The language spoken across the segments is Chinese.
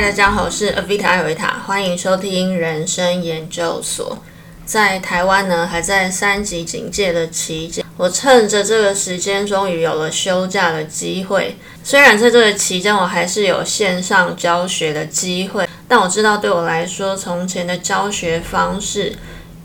大家好，我是 Avita 艾维塔，欢迎收听人生研究所。在台湾呢，还在三级警戒的期间，我趁着这个时间，终于有了休假的机会。虽然在这个期间，我还是有线上教学的机会，但我知道对我来说，从前的教学方式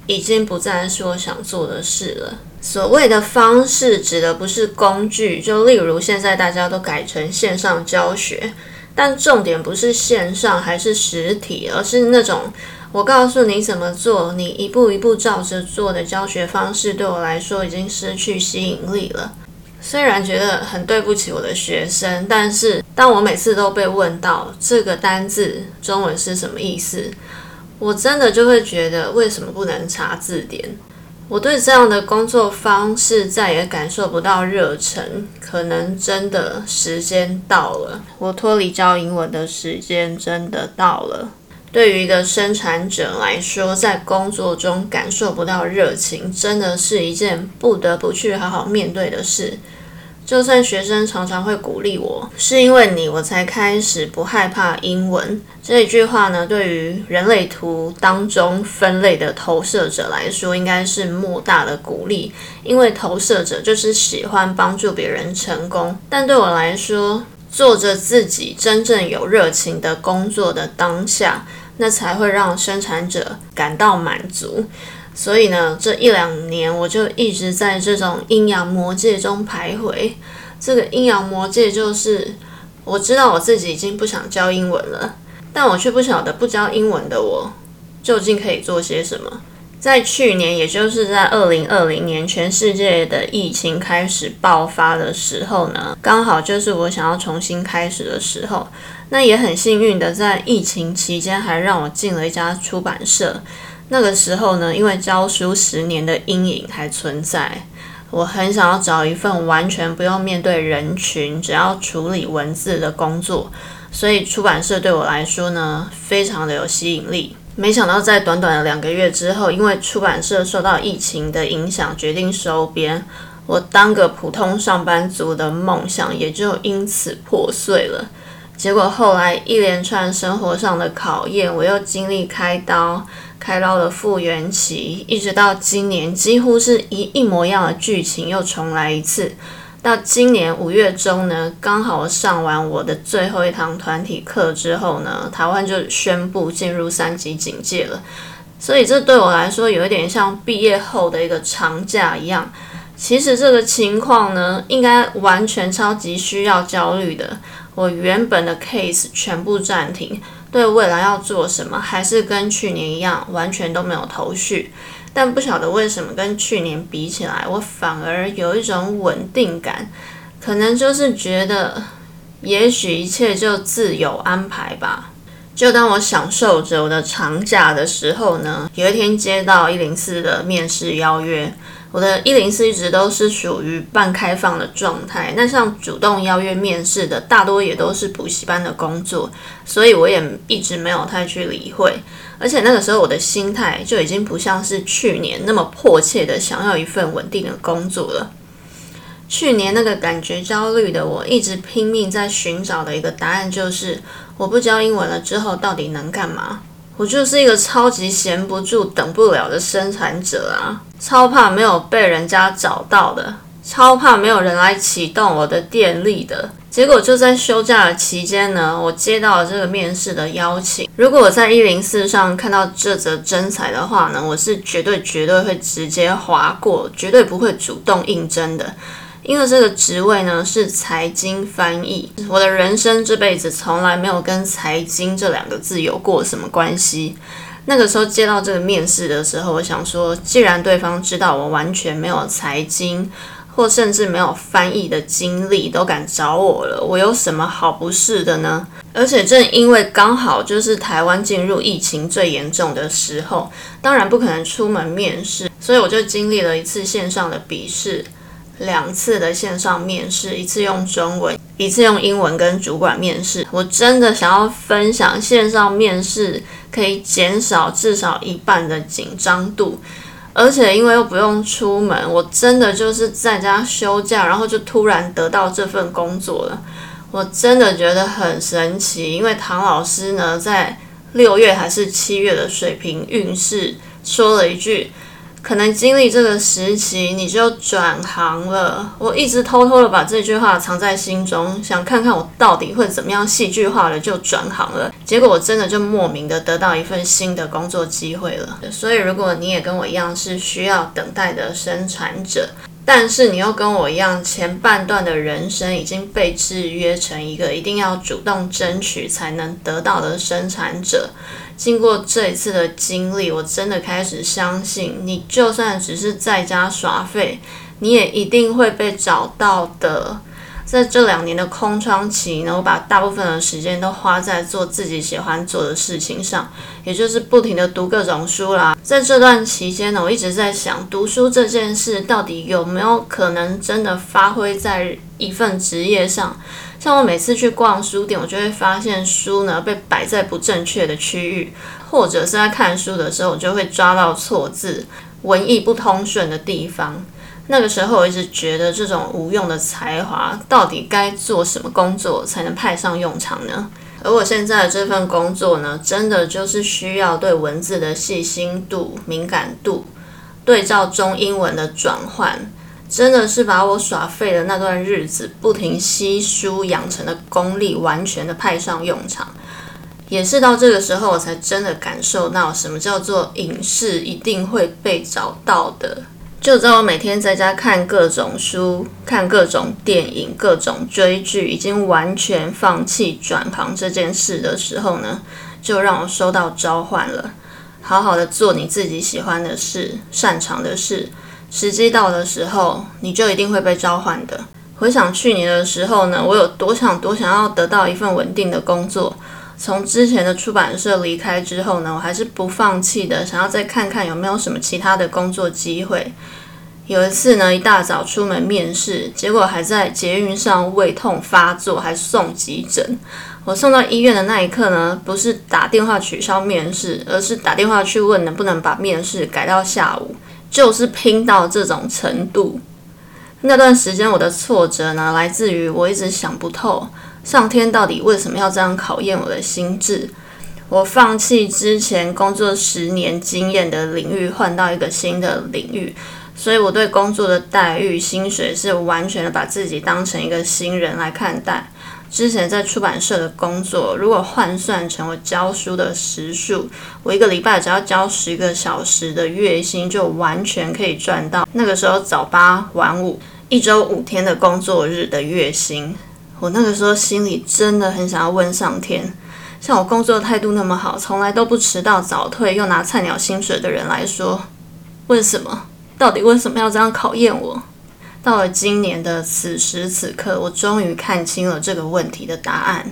已经不再是我想做的事了。所谓的方式，指的不是工具，就例如现在大家都改成线上教学。但重点不是线上还是实体，而是那种我告诉你怎么做，你一步一步照着做的教学方式，对我来说已经失去吸引力了。虽然觉得很对不起我的学生，但是当我每次都被问到这个单字中文是什么意思，我真的就会觉得为什么不能查字典？我对这样的工作方式再也感受不到热忱，可能真的时间到了，我脱离教英文的时间真的到了。对于一个生产者来说，在工作中感受不到热情，真的是一件不得不去好好面对的事。就算学生常常会鼓励我，是因为你我才开始不害怕英文这一句话呢？对于人类图当中分类的投射者来说，应该是莫大的鼓励，因为投射者就是喜欢帮助别人成功。但对我来说，做着自己真正有热情的工作的当下，那才会让生产者感到满足。所以呢，这一两年我就一直在这种阴阳魔界中徘徊。这个阴阳魔界就是，我知道我自己已经不想教英文了，但我却不晓得不教英文的我究竟可以做些什么。在去年，也就是在二零二零年，全世界的疫情开始爆发的时候呢，刚好就是我想要重新开始的时候。那也很幸运的，在疫情期间还让我进了一家出版社。那个时候呢，因为教书十年的阴影还存在，我很想要找一份完全不用面对人群，只要处理文字的工作，所以出版社对我来说呢，非常的有吸引力。没想到在短短的两个月之后，因为出版社受到疫情的影响，决定收编，我当个普通上班族的梦想也就因此破碎了。结果后来一连串生活上的考验，我又经历开刀。开刀的复原期，一直到今年，几乎是一一模一样的剧情又重来一次。到今年五月中呢，刚好上完我的最后一堂团体课之后呢，台湾就宣布进入三级警戒了。所以这对我来说有一点像毕业后的一个长假一样。其实这个情况呢，应该完全超级需要焦虑的。我原本的 case 全部暂停。对未来要做什么，还是跟去年一样，完全都没有头绪。但不晓得为什么，跟去年比起来，我反而有一种稳定感。可能就是觉得，也许一切就自有安排吧。就当我享受着我的长假的时候呢，有一天接到一零四的面试邀约。我的一零四一直都是属于半开放的状态，那像主动邀约面试的，大多也都是补习班的工作，所以我也一直没有太去理会。而且那个时候我的心态就已经不像是去年那么迫切的想要一份稳定的工作了。去年那个感觉焦虑的我，一直拼命在寻找的一个答案就是：我不教英文了之后，到底能干嘛？我就是一个超级闲不住、等不了的生产者啊！超怕没有被人家找到的，超怕没有人来启动我的电力的。结果就在休假的期间呢，我接到了这个面试的邀请。如果我在一零四上看到这则真彩的话呢，我是绝对绝对会直接划过，绝对不会主动应征的。因为这个职位呢是财经翻译，我的人生这辈子从来没有跟财经这两个字有过什么关系。那个时候接到这个面试的时候，我想说，既然对方知道我完全没有财经，或甚至没有翻译的经历，都敢找我了，我有什么好不是的呢？而且正因为刚好就是台湾进入疫情最严重的时候，当然不可能出门面试，所以我就经历了一次线上的笔试。两次的线上面试，一次用中文，一次用英文跟主管面试。我真的想要分享线上面试可以减少至少一半的紧张度，而且因为又不用出门，我真的就是在家休假，然后就突然得到这份工作了。我真的觉得很神奇，因为唐老师呢，在六月还是七月的水平运势说了一句。可能经历这个时期，你就转行了。我一直偷偷的把这句话藏在心中，想看看我到底会怎么样戏剧化的就转行了。结果我真的就莫名的得到一份新的工作机会了。所以如果你也跟我一样是需要等待的生产者，但是你又跟我一样，前半段的人生已经被制约成一个一定要主动争取才能得到的生产者。经过这一次的经历，我真的开始相信，你就算只是在家耍废，你也一定会被找到的。在这两年的空窗期呢，我把大部分的时间都花在做自己喜欢做的事情上，也就是不停的读各种书啦。在这段期间呢，我一直在想，读书这件事到底有没有可能真的发挥在一份职业上？像我每次去逛书店，我就会发现书呢被摆在不正确的区域，或者是在看书的时候，我就会抓到错字、文艺不通顺的地方。那个时候，我一直觉得这种无用的才华，到底该做什么工作才能派上用场呢？而我现在的这份工作呢，真的就是需要对文字的细心度、敏感度，对照中英文的转换，真的是把我耍废的那段日子，不停吸书养成的功力，完全的派上用场。也是到这个时候，我才真的感受到什么叫做影视一定会被找到的。就在我每天在家看各种书、看各种电影、各种追剧，已经完全放弃转行这件事的时候呢，就让我收到召唤了。好好的做你自己喜欢的事、擅长的事，时机到的时候，你就一定会被召唤的。回想去年的时候呢，我有多想多想要得到一份稳定的工作。从之前的出版社离开之后呢，我还是不放弃的，想要再看看有没有什么其他的工作机会。有一次呢，一大早出门面试，结果还在捷运上胃痛发作，还送急诊。我送到医院的那一刻呢，不是打电话取消面试，而是打电话去问能不能把面试改到下午，就是拼到这种程度。那段时间我的挫折呢，来自于我一直想不透。上天到底为什么要这样考验我的心智？我放弃之前工作十年经验的领域，换到一个新的领域，所以我对工作的待遇、薪水是完全的把自己当成一个新人来看待。之前在出版社的工作，如果换算成我教书的时数，我一个礼拜只要教十个小时的月薪，就完全可以赚到那个时候早八晚五、一周五天的工作日的月薪。我那个时候心里真的很想要问上天，像我工作态度那么好，从来都不迟到早退，又拿菜鸟薪水的人来说，为什么？到底为什么要这样考验我？到了今年的此时此刻，我终于看清了这个问题的答案，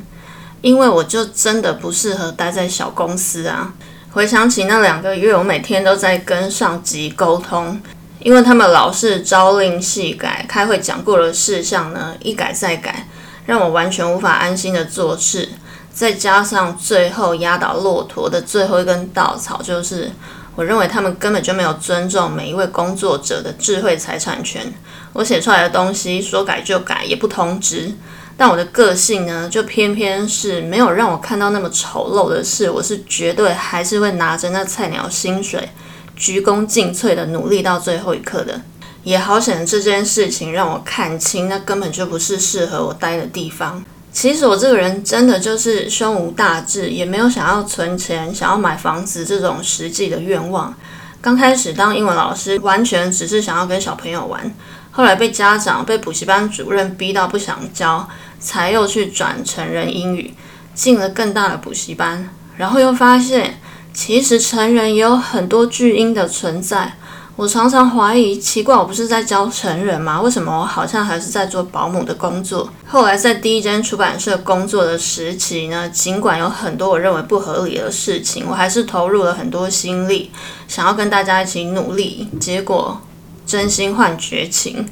因为我就真的不适合待在小公司啊！回想起那两个月，我每天都在跟上级沟通，因为他们老是朝令夕改，开会讲过的事项呢，一改再改。让我完全无法安心的做事，再加上最后压倒骆驼的最后一根稻草，就是我认为他们根本就没有尊重每一位工作者的智慧财产权。我写出来的东西说改就改，也不通知。但我的个性呢，就偏偏是没有让我看到那么丑陋的事，我是绝对还是会拿着那菜鸟薪水，鞠躬尽瘁的努力到最后一刻的。也好险，这件事情让我看清，那根本就不是适合我待的地方。其实我这个人真的就是胸无大志，也没有想要存钱、想要买房子这种实际的愿望。刚开始当英文老师，完全只是想要跟小朋友玩。后来被家长、被补习班主任逼到不想教，才又去转成人英语，进了更大的补习班。然后又发现，其实成人也有很多巨婴的存在。我常常怀疑，奇怪，我不是在教成人吗？为什么我好像还是在做保姆的工作？后来在第一间出版社工作的时期呢，尽管有很多我认为不合理的事情，我还是投入了很多心力，想要跟大家一起努力。结果真心换绝情。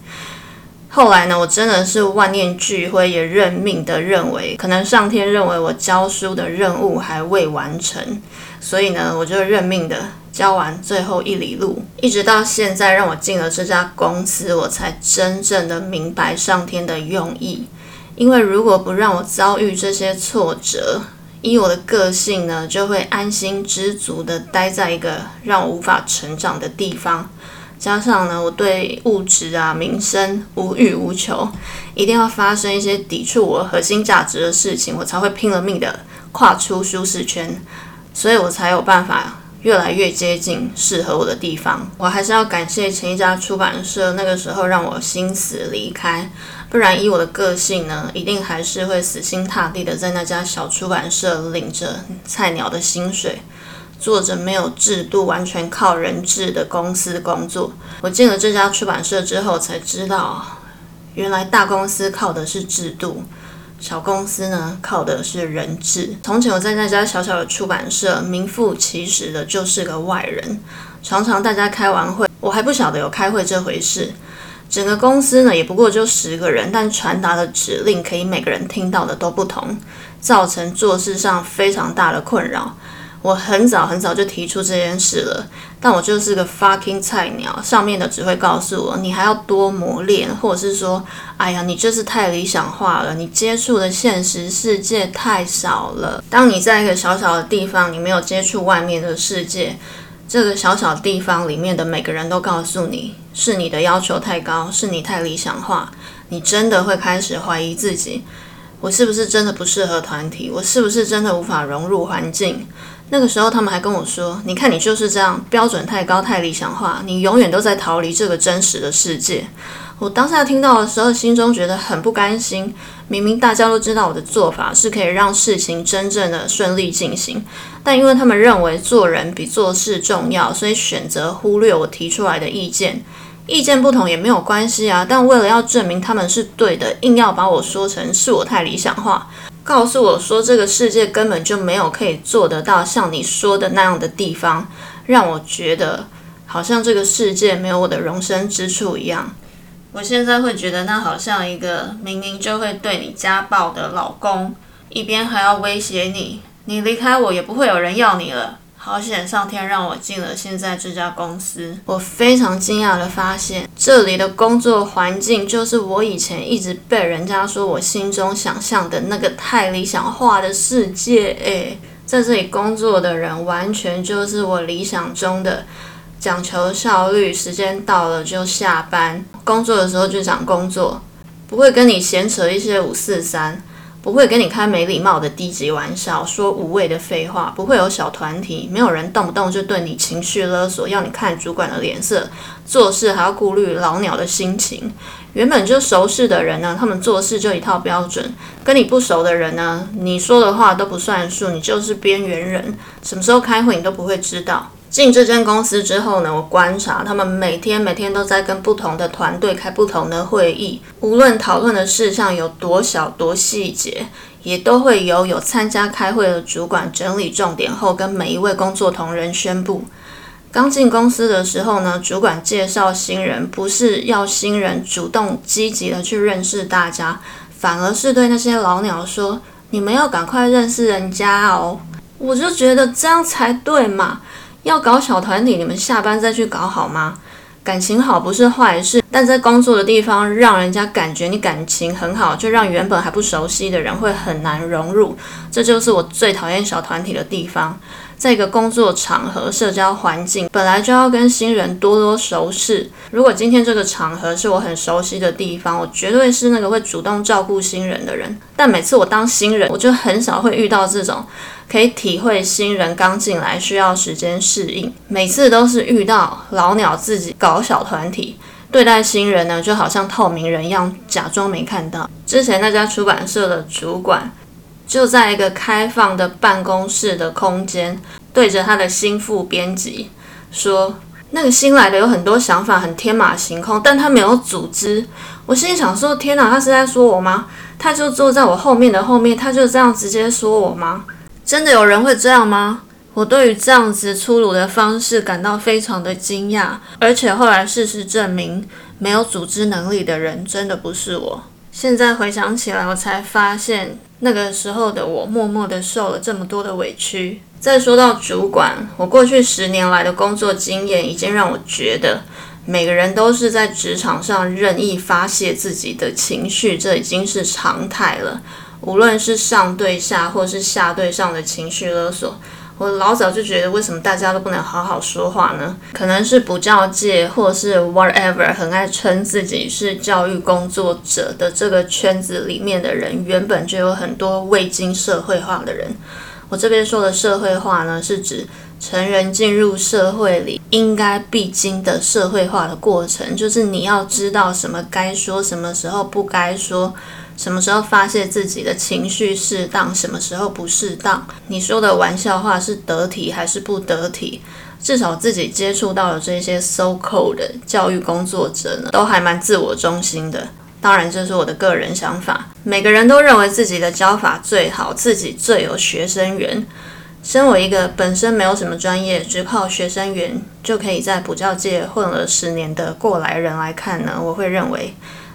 后来呢，我真的是万念俱灰，也认命的认为，可能上天认为我教书的任务还未完成，所以呢，我就认命的。教完最后一里路，一直到现在让我进了这家公司，我才真正的明白上天的用意。因为如果不让我遭遇这些挫折，以我的个性呢，就会安心知足的待在一个让我无法成长的地方。加上呢，我对物质啊、名声无欲无求，一定要发生一些抵触我核心价值的事情，我才会拼了命的跨出舒适圈，所以我才有办法越来越接近适合我的地方。我还是要感谢前一家出版社，那个时候让我心死离开，不然以我的个性呢，一定还是会死心塌地的在那家小出版社领着 菜鸟的薪水。做着没有制度、完全靠人治的公司工作。我进了这家出版社之后，才知道，原来大公司靠的是制度，小公司呢靠的是人治。从前我在那家小小的出版社，名副其实的就是个外人。常常大家开完会，我还不晓得有开会这回事。整个公司呢也不过就十个人，但传达的指令可以每个人听到的都不同，造成做事上非常大的困扰。我很早很早就提出这件事了，但我就是个 fucking 菜鸟，上面的只会告诉我你还要多磨练，或者是说，哎呀，你就是太理想化了，你接触的现实世界太少了。当你在一个小小的地方，你没有接触外面的世界，这个小小地方里面的每个人都告诉你是你的要求太高，是你太理想化，你真的会开始怀疑自己，我是不是真的不适合团体，我是不是真的无法融入环境。那个时候，他们还跟我说：“你看，你就是这样，标准太高，太理想化，你永远都在逃离这个真实的世界。”我当下听到的时候，心中觉得很不甘心。明明大家都知道我的做法是可以让事情真正的顺利进行，但因为他们认为做人比做事重要，所以选择忽略我提出来的意见。意见不同也没有关系啊，但为了要证明他们是对的，硬要把我说成是我太理想化。告诉我说，这个世界根本就没有可以做得到像你说的那样的地方，让我觉得好像这个世界没有我的容身之处一样。我现在会觉得，那好像一个明明就会对你家暴的老公，一边还要威胁你，你离开我也不会有人要你了。好险！上天让我进了现在这家公司。我非常惊讶的发现，这里的工作环境就是我以前一直被人家说我心中想象的那个太理想化的世界。诶，在这里工作的人完全就是我理想中的，讲求效率，时间到了就下班，工作的时候就讲工作，不会跟你闲扯一些五四三。不会跟你开没礼貌的低级玩笑，说无谓的废话。不会有小团体，没有人动不动就对你情绪勒索，要你看主管的脸色，做事还要顾虑老鸟的心情。原本就熟识的人呢，他们做事就一套标准；跟你不熟的人呢，你说的话都不算数，你就是边缘人。什么时候开会你都不会知道。进这间公司之后呢，我观察他们每天每天都在跟不同的团队开不同的会议，无论讨论的事项有多小多细节，也都会由有参加开会的主管整理重点后，跟每一位工作同仁宣布。刚进公司的时候呢，主管介绍新人，不是要新人主动积极的去认识大家，反而是对那些老鸟说：“你们要赶快认识人家哦。”我就觉得这样才对嘛。要搞小团体，你们下班再去搞好吗？感情好不是坏事，但在工作的地方让人家感觉你感情很好，就让原本还不熟悉的人会很难融入。这就是我最讨厌小团体的地方。在一个工作场合、社交环境，本来就要跟新人多多熟识。如果今天这个场合是我很熟悉的地方，我绝对是那个会主动照顾新人的人。但每次我当新人，我就很少会遇到这种可以体会新人刚进来需要时间适应。每次都是遇到老鸟自己搞小团体，对待新人呢，就好像透明人一样，假装没看到。之前那家出版社的主管。就在一个开放的办公室的空间，对着他的新副编辑说：“那个新来的有很多想法，很天马行空，但他没有组织。”我心里想说：“天哪，他是在说我吗？他就坐在我后面的后面，他就这样直接说我吗？真的有人会这样吗？”我对于这样子粗鲁的方式感到非常的惊讶，而且后来事实证明，没有组织能力的人真的不是我。现在回想起来，我才发现。那个时候的我，默默的受了这么多的委屈。再说到主管，我过去十年来的工作经验，已经让我觉得，每个人都是在职场上任意发泄自己的情绪，这已经是常态了。无论是上对下，或是下对上的情绪勒索。我老早就觉得，为什么大家都不能好好说话呢？可能是补教界，或是 whatever，很爱称自己是教育工作者的这个圈子里面的人，原本就有很多未经社会化的人。我这边说的社会化呢，是指成人进入社会里应该必经的社会化的过程，就是你要知道什么该说，什么时候不该说。什么时候发泄自己的情绪适当，什么时候不适当？你说的玩笑话是得体还是不得体？至少自己接触到的这些 so called 的教育工作者呢，都还蛮自我中心的。当然，这是我的个人想法。每个人都认为自己的教法最好，自己最有学生缘。身为一个本身没有什么专业，只靠学生缘就可以在补教界混了十年的过来人来看呢，我会认为。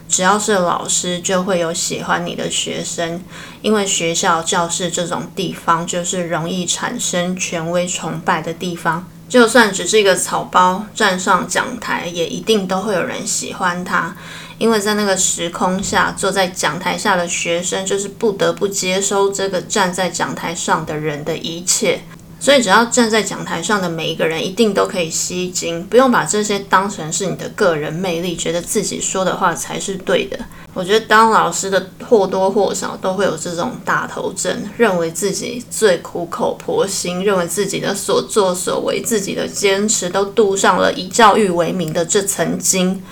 只要是老师，就会有喜欢你的学生，因为学校、教室这种地方就是容易产生权威崇拜的地方。就算只是一个草包站上讲台，也一定都会有人喜欢他，因为在那个时空下，坐在讲台下的学生就是不得不接收这个站在讲台上的人的一切。所以，只要站在讲台上的每一个人，一定都可以吸睛。不用把这些当成是你的个人魅力，觉得自己说的话才是对的。我觉得当老师的或多或少都会有这种大头症，认为自己最苦口婆心，认为自己的所作所为、自己的坚持都镀上了以教育为名的这层金。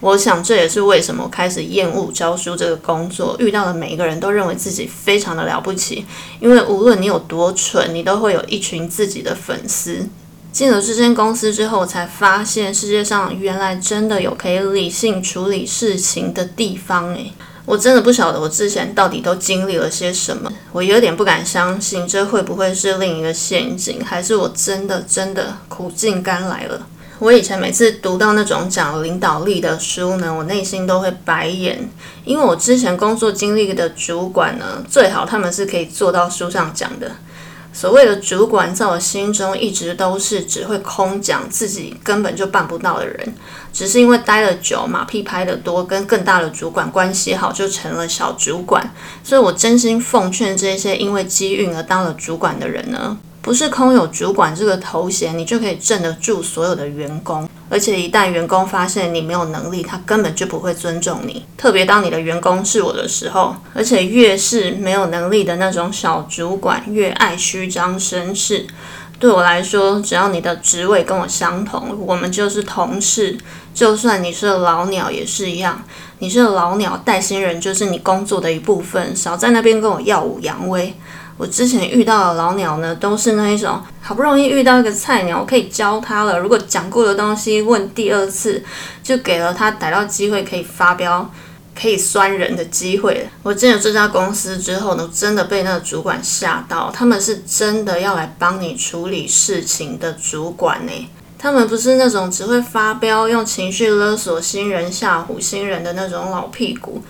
我想这也是为什么开始厌恶教书这个工作。遇到的每一个人都认为自己非常的了不起，因为无论你有多蠢，你都会有一群自己的粉丝。进了这间公司之后，才发现世界上原来真的有可以理性处理事情的地方。诶，我真的不晓得我之前到底都经历了些什么。我有点不敢相信，这会不会是另一个陷阱？还是我真的真的苦尽甘来了？我以前每次读到那种讲领导力的书呢，我内心都会白眼，因为我之前工作经历的主管呢，最好他们是可以做到书上讲的。所谓的主管，在我心中一直都是只会空讲，自己根本就办不到的人。只是因为待了久，马屁拍得多，跟更大的主管关系好，就成了小主管。所以我真心奉劝这些因为机运而当了主管的人呢。不是空有主管这个头衔，你就可以镇得住所有的员工。而且一旦员工发现你没有能力，他根本就不会尊重你。特别当你的员工是我的时候，而且越是没有能力的那种小主管，越爱虚张声势。对我来说，只要你的职位跟我相同，我们就是同事。就算你是老鸟也是一样，你是老鸟带新人就是你工作的一部分，少在那边跟我耀武扬威。我之前遇到的老鸟呢，都是那一种好不容易遇到一个菜鸟，我可以教他了。如果讲过的东西问第二次，就给了他逮到机会可以发飙、可以酸人的机会。我进了这家公司之后呢，真的被那个主管吓到。他们是真的要来帮你处理事情的主管呢，他们不是那种只会发飙、用情绪勒索新人、吓唬新人的那种老屁股。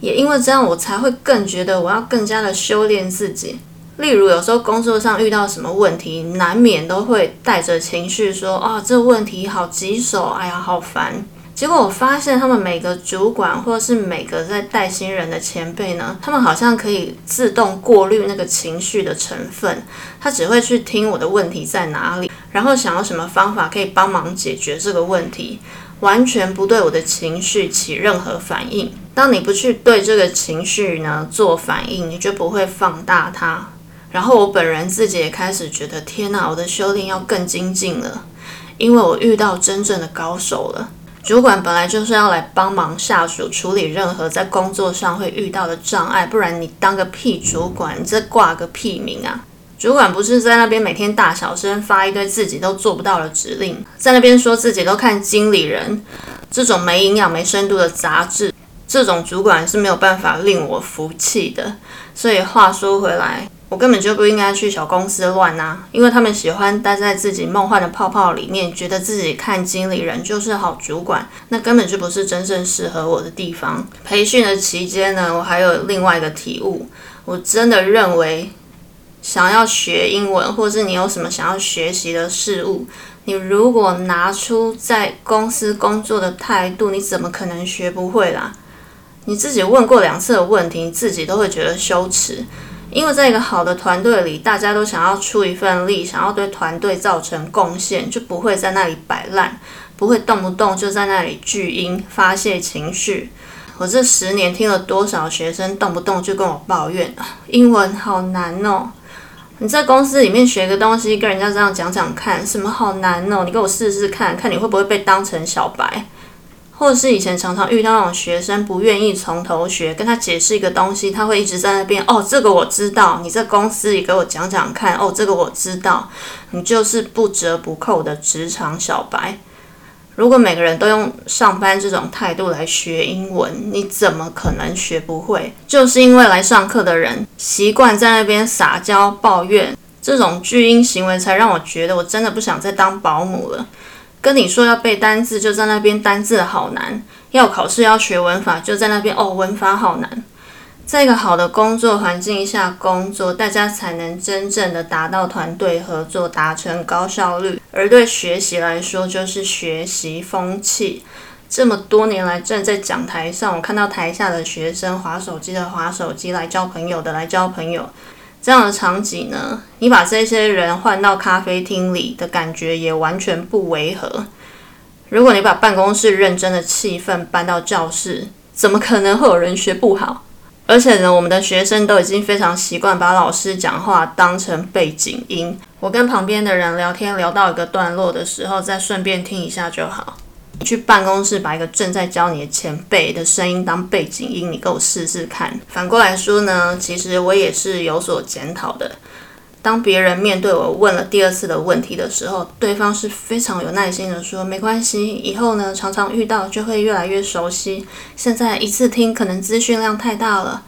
也因为这样，我才会更觉得我要更加的修炼自己。例如，有时候工作上遇到什么问题，难免都会带着情绪说：“啊，这问题好棘手，哎呀，好烦。”结果我发现，他们每个主管或者是每个在带新人的前辈呢，他们好像可以自动过滤那个情绪的成分。他只会去听我的问题在哪里，然后想要什么方法可以帮忙解决这个问题。完全不对我的情绪起任何反应。当你不去对这个情绪呢做反应，你就不会放大它。然后我本人自己也开始觉得，天哪，我的修炼要更精进了，因为我遇到真正的高手了。主管本来就是要来帮忙下属处理任何在工作上会遇到的障碍，不然你当个屁主管，你这挂个屁名啊！主管不是在那边每天大小声发一堆自己都做不到的指令，在那边说自己都看经理人这种没营养、没深度的杂志，这种主管是没有办法令我服气的。所以话说回来，我根本就不应该去小公司乱啊，因为他们喜欢待在自己梦幻的泡泡里面，觉得自己看经理人就是好主管，那根本就不是真正适合我的地方。培训的期间呢，我还有另外一个体悟，我真的认为。想要学英文，或是你有什么想要学习的事物，你如果拿出在公司工作的态度，你怎么可能学不会啦？你自己问过两次的问题，你自己都会觉得羞耻。因为在一个好的团队里，大家都想要出一份力，想要对团队造成贡献，就不会在那里摆烂，不会动不动就在那里巨婴发泄情绪。我这十年听了多少学生动不动就跟我抱怨啊，英文好难哦！你在公司里面学个东西，跟人家这样讲讲看，什么好难哦？你给我试试看看，你会不会被当成小白？或者是以前常常遇到那种学生不愿意从头学，跟他解释一个东西，他会一直在那边哦，这个我知道，你在公司里给我讲讲看哦，这个我知道，你就是不折不扣的职场小白。如果每个人都用上班这种态度来学英文，你怎么可能学不会？就是因为来上课的人习惯在那边撒娇抱怨，这种巨婴行为才让我觉得我真的不想再当保姆了。跟你说要背单字，就在那边单字好难；要考试要学文法，就在那边哦文法好难。在一个好的工作环境下工作，大家才能真正的达到团队合作，达成高效率。而对学习来说，就是学习风气。这么多年来，站在讲台上，我看到台下的学生划手机的划手机，来交朋友的来交朋友。这样的场景呢，你把这些人换到咖啡厅里的感觉也完全不违和。如果你把办公室认真的气氛搬到教室，怎么可能会有人学不好？而且呢，我们的学生都已经非常习惯把老师讲话当成背景音。我跟旁边的人聊天聊到一个段落的时候，再顺便听一下就好。去办公室把一个正在教你的前辈的声音当背景音，你给我试试看。反过来说呢，其实我也是有所检讨的。当别人面对我问了第二次的问题的时候，对方是非常有耐心的说：“没关系，以后呢常常遇到就会越来越熟悉。现在一次听可能资讯量太大了。”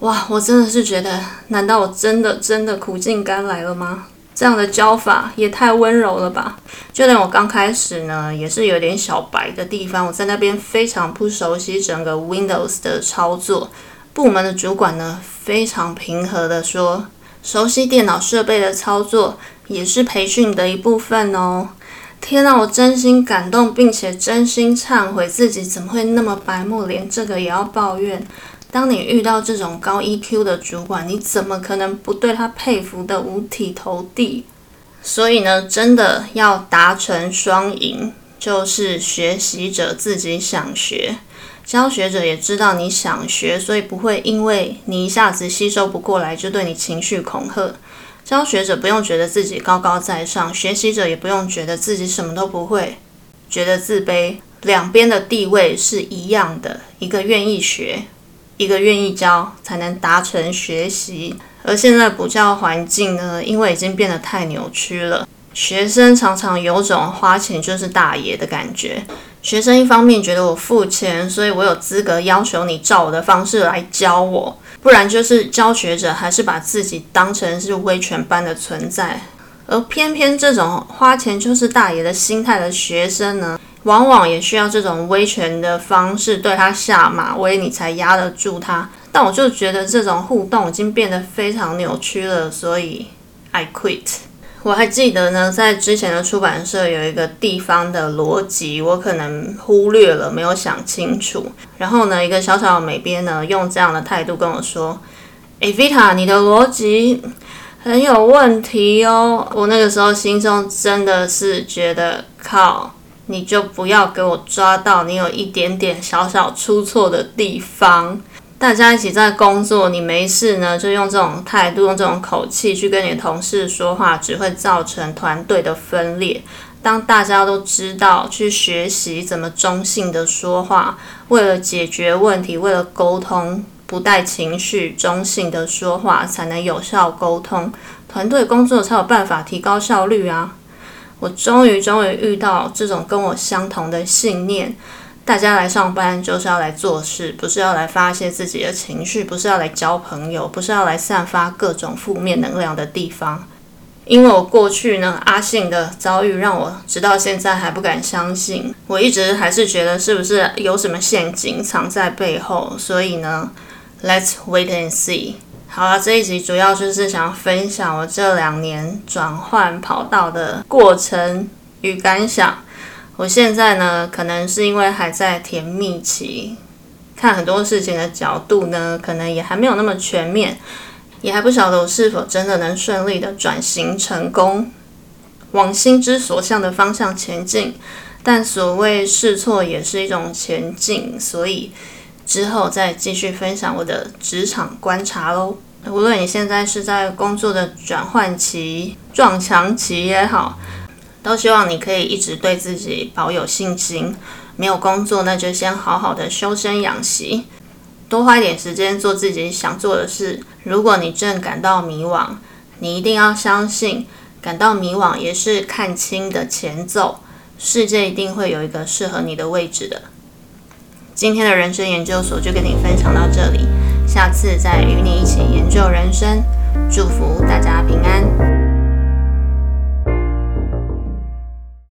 哇，我真的是觉得，难道我真的真的苦尽甘来了吗？这样的教法也太温柔了吧！就连我刚开始呢，也是有点小白的地方，我在那边非常不熟悉整个 Windows 的操作。部门的主管呢，非常平和的说：“熟悉电脑设备的操作也是培训的一部分哦。”天呐，我真心感动，并且真心忏悔自己怎么会那么白目，连这个也要抱怨。当你遇到这种高 EQ 的主管，你怎么可能不对他佩服的五体投地？所以呢，真的要达成双赢，就是学习者自己想学，教学者也知道你想学，所以不会因为你一下子吸收不过来就对你情绪恐吓。教学者不用觉得自己高高在上，学习者也不用觉得自己什么都不会，觉得自卑。两边的地位是一样的，一个愿意学。一个愿意教，才能达成学习。而现在补教环境呢，因为已经变得太扭曲了，学生常常有种花钱就是大爷的感觉。学生一方面觉得我付钱，所以我有资格要求你照我的方式来教我，不然就是教学者还是把自己当成是威权般的存在。而偏偏这种花钱就是大爷的心态的学生呢？往往也需要这种威权的方式对他下马威，你才压得住他。但我就觉得这种互动已经变得非常扭曲了，所以 I quit。我还记得呢，在之前的出版社有一个地方的逻辑，我可能忽略了，没有想清楚。然后呢，一个小小的美编呢，用这样的态度跟我说：“诶 v i t a 你的逻辑很有问题哦。”我那个时候心中真的是觉得靠。你就不要给我抓到你有一点点小小出错的地方。大家一起在工作，你没事呢，就用这种态度、用这种口气去跟你同事说话，只会造成团队的分裂。当大家都知道去学习怎么中性的说话，为了解决问题，为了沟通，不带情绪、中性的说话，才能有效沟通，团队工作才有办法提高效率啊。我终于终于遇到这种跟我相同的信念。大家来上班就是要来做事，不是要来发泄自己的情绪，不是要来交朋友，不是要来散发各种负面能量的地方。因为我过去呢，阿信的遭遇让我直到现在还不敢相信。我一直还是觉得是不是有什么陷阱藏在背后，所以呢，Let's wait and see。好了，这一集主要就是想分享我这两年转换跑道的过程与感想。我现在呢，可能是因为还在甜蜜期，看很多事情的角度呢，可能也还没有那么全面，也还不晓得我是否真的能顺利的转型成功，往心之所向的方向前进。但所谓试错也是一种前进，所以之后再继续分享我的职场观察喽。无论你现在是在工作的转换期、撞墙期也好，都希望你可以一直对自己保有信心。没有工作，那就先好好的修身养息，多花一点时间做自己想做的事。如果你正感到迷惘，你一定要相信，感到迷惘也是看清的前奏。世界一定会有一个适合你的位置的。今天的人生研究所就跟你分享到这里，下次再与你一起研究人生，祝福大家平安。